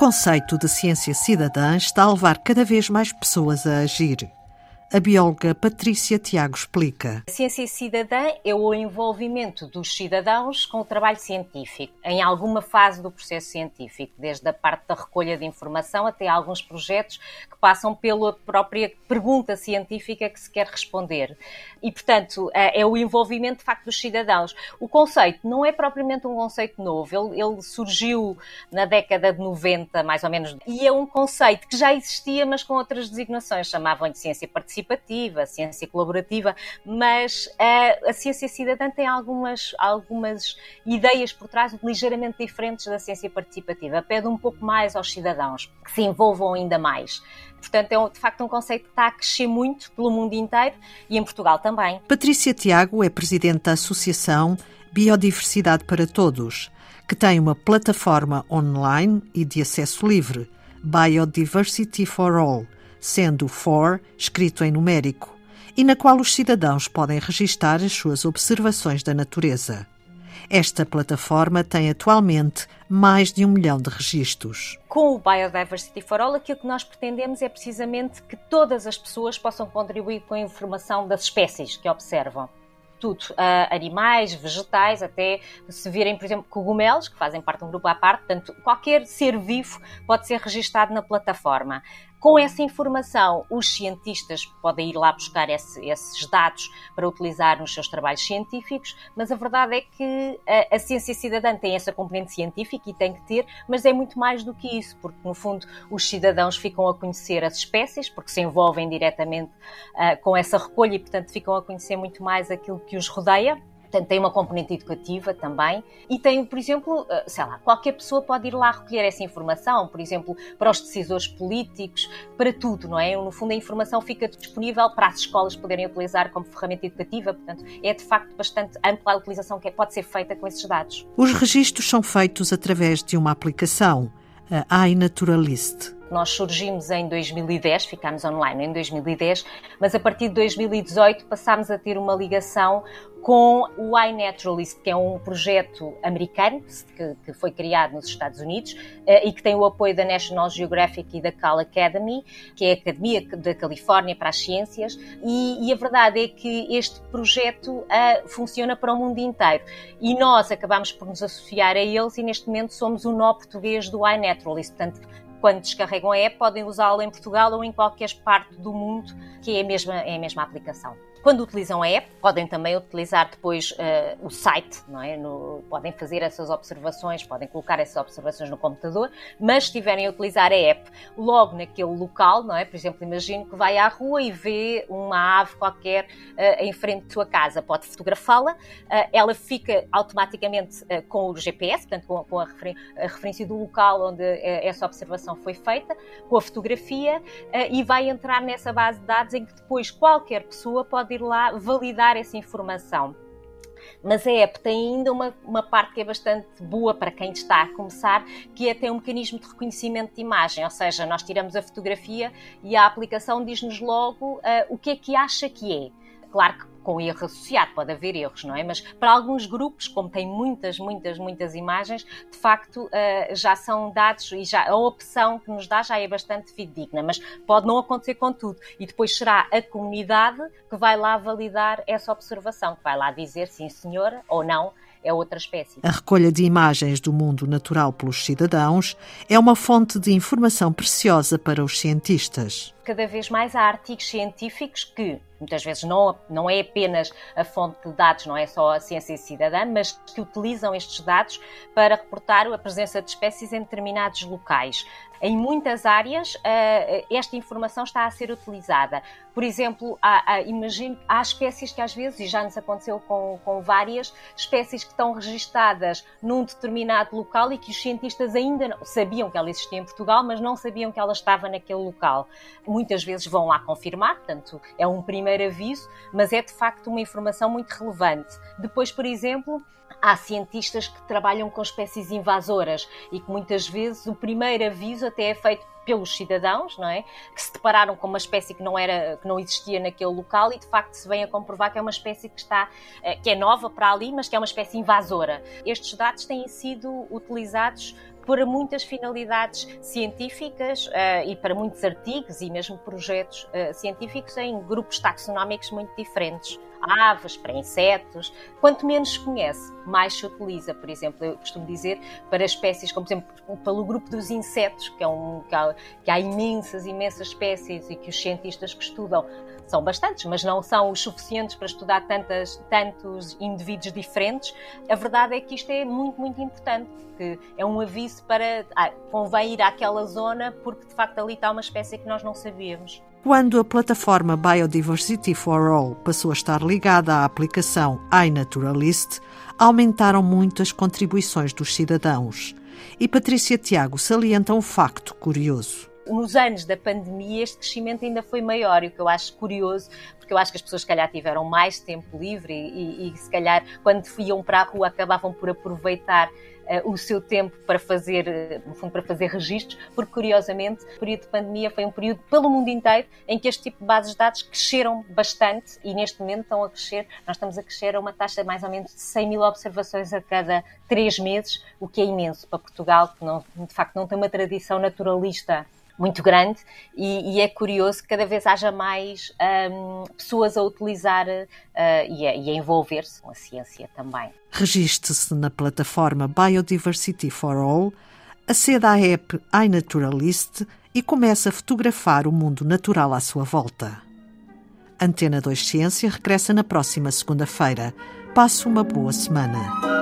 conceito de ciência cidadã está a levar cada vez mais pessoas a agir. A bióloga Patrícia Tiago explica. A ciência cidadã é o envolvimento dos cidadãos com o trabalho científico, em alguma fase do processo científico, desde a parte da recolha de informação até alguns projetos que passam pela própria pergunta científica que se quer responder. E, portanto, é, é o envolvimento de facto dos cidadãos. O conceito não é propriamente um conceito novo, ele, ele surgiu na década de 90, mais ou menos, e é um conceito que já existia, mas com outras designações, chamavam de ciência participativa participativa, ciência colaborativa, mas a, a ciência cidadã tem algumas, algumas ideias por trás ligeiramente diferentes da ciência participativa. Pede um pouco mais aos cidadãos que se envolvam ainda mais. Portanto, é de facto um conceito que está a crescer muito pelo mundo inteiro e em Portugal também. Patrícia Tiago é presidente da Associação Biodiversidade para Todos, que tem uma plataforma online e de acesso livre, Biodiversity for All sendo for escrito em numérico, e na qual os cidadãos podem registar as suas observações da natureza. Esta plataforma tem atualmente mais de um milhão de registros. Com o Biodiversity for All, aquilo que nós pretendemos é precisamente que todas as pessoas possam contribuir com a informação das espécies que observam tudo, uh, animais, vegetais, até se virem, por exemplo, cogumelos, que fazem parte de um grupo à parte, portanto, qualquer ser vivo pode ser registado na plataforma. Com essa informação, os cientistas podem ir lá buscar esse, esses dados para utilizar nos seus trabalhos científicos, mas a verdade é que a, a, ciência cidadã tem essa componente científica e tem que ter, mas é muito mais do que isso, porque no fundo os cidadãos ficam a conhecer as espécies, porque se envolvem diretamente uh, com essa recolha e, portanto, ficam a conhecer muito mais aquilo que os rodeia. Portanto, tem uma componente educativa também. E tem, por exemplo, eh, sei lá, qualquer pessoa pode ir lá recolher essa informação, por exemplo, para os decisores políticos, para tudo, não é? No fundo, a informação fica disponível para as escolas poderem utilizar como ferramenta educativa. Portanto, é de facto bastante ampla a utilização que pode ser feita com esses dados. Os registros são feitos através de uma aplicação, a iNaturalist. Nós surgimos em 2010, ficámos online em 2010, mas a partir de 2018 passámos a ter uma ligação com o iNaturalist, que é um projeto americano que, que foi criado nos Estados Unidos uh, e que tem o apoio da National Geographic e da Cal Academy, que é a Academia da Califórnia para as Ciências, e, e a verdade é que este projeto uh, funciona para o mundo inteiro. E nós acabamos por nos associar a eles e neste momento somos o nó português do iNaturalist. Portanto, quando descarregam a app, podem usá-la em Portugal ou em qualquer parte do mundo, que é a mesma, é a mesma aplicação. Quando utilizam a app, podem também utilizar depois uh, o site, não é? No, podem fazer essas observações, podem colocar essas observações no computador, mas se estiverem a utilizar a app logo naquele local, não é? Por exemplo, imagino que vai à rua e vê uma ave qualquer uh, em frente da sua casa, pode fotografá-la, uh, ela fica automaticamente com o GPS, portanto, com, com a, refer a, referência do local onde essa observação foi feita, com a fotografia, e vai entrar nessa base de dados em que depois qualquer pessoa pode pode ir lá validar essa informação. Mas a app tem ainda uma, uma parte que é bastante boa para quem está a começar, que é ter um mecanismo de reconhecimento de imagem, ou seja, nós tiramos a fotografia e a aplicação diz-nos logo uh, o que é que acha que é. Claro que com erro associado, pode haver erros, não é? Mas para alguns grupos, como tem muitas, muitas, muitas imagens, de facto uh, já são dados e já a opção que nos dá já é bastante fidedigna, mas pode não acontecer com tudo. E depois será a comunidade que vai lá validar essa observação, que vai lá dizer sim senhora ou não é outra espécie. A recolha de imagens do mundo natural pelos cidadãos é uma fonte de informação preciosa para os cientistas. Cada vez mais há artigos científicos que muitas vezes não, não é apenas a fonte de dados, não é só a ciência cidadã, mas que utilizam estes dados para reportar a presença de espécies em determinados locais. Em muitas áreas, eh, esta informação está a ser utilizada. Por exemplo, há, há, há espécies que às vezes, e já nos aconteceu com, com várias, espécies que estão registadas num determinado local e que os cientistas ainda não, sabiam que ela existia em Portugal, mas não sabiam que ela estava naquele local. Muitas vezes vão lá confirmar, portanto, é um primeiro aviso, mas é de facto uma informação muito relevante. Depois, por exemplo, há cientistas que trabalham com espécies invasoras e que muitas vezes o primeiro aviso até é feito pelos cidadãos, não é? Que se depararam com uma espécie que não era, que não existia naquele local e de facto se vem a comprovar que é uma espécie que está, eh, que é nova para ali, mas que é uma espécie invasora. Estes dados têm sido utilizados para muitas finalidades científicas uh, e para muitos artigos e mesmo projetos uh, científicos em grupos taxonómicos muito diferentes aves, para insetos. Quanto menos se conhece, mais se utiliza. Por exemplo, eu costumo dizer para espécies, como por exemplo, pelo grupo dos insetos, que, é um, que, há, que há imensas, imensas espécies e que os cientistas que estudam são bastantes, mas não são os suficientes para estudar tantas, tantos indivíduos diferentes. A verdade é que isto é muito, muito importante, que é um aviso para ah, convém ir àquela zona porque de facto ali está uma espécie que nós não sabíamos. Quando a plataforma Biodiversity for All passou a estar ligada à aplicação iNaturalist, aumentaram muito as contribuições dos cidadãos. E Patrícia Tiago salienta um facto curioso nos anos da pandemia este crescimento ainda foi maior, e o que eu acho curioso, porque eu acho que as pessoas se calhar tiveram mais tempo livre e, e, e se calhar quando iam para a rua acabavam por aproveitar o seu tempo para fazer, uh, no fundo, para fazer registros, porque curiosamente o período de pandemia foi um período pelo mundo inteiro em que este tipo de bases de dados cresceram bastante e neste momento estão a crescer, nós estamos a crescer a uma taxa de mais ou menos de 100 mil observações a cada três meses, o que é imenso para Portugal, que não, de facto não tem uma tradição naturalista muito grande e, e, é curioso que cada vez haja mais um, pessoas a utilizar uh, e a, a envolver-se com a ciência também. Registre-se na plataforma Biodiversity for All, aceda à app iNaturalist e comece a fotografar o mundo natural à sua volta. Antena 2 Ciência regressa na próxima segunda-feira. Passe uma boa semana.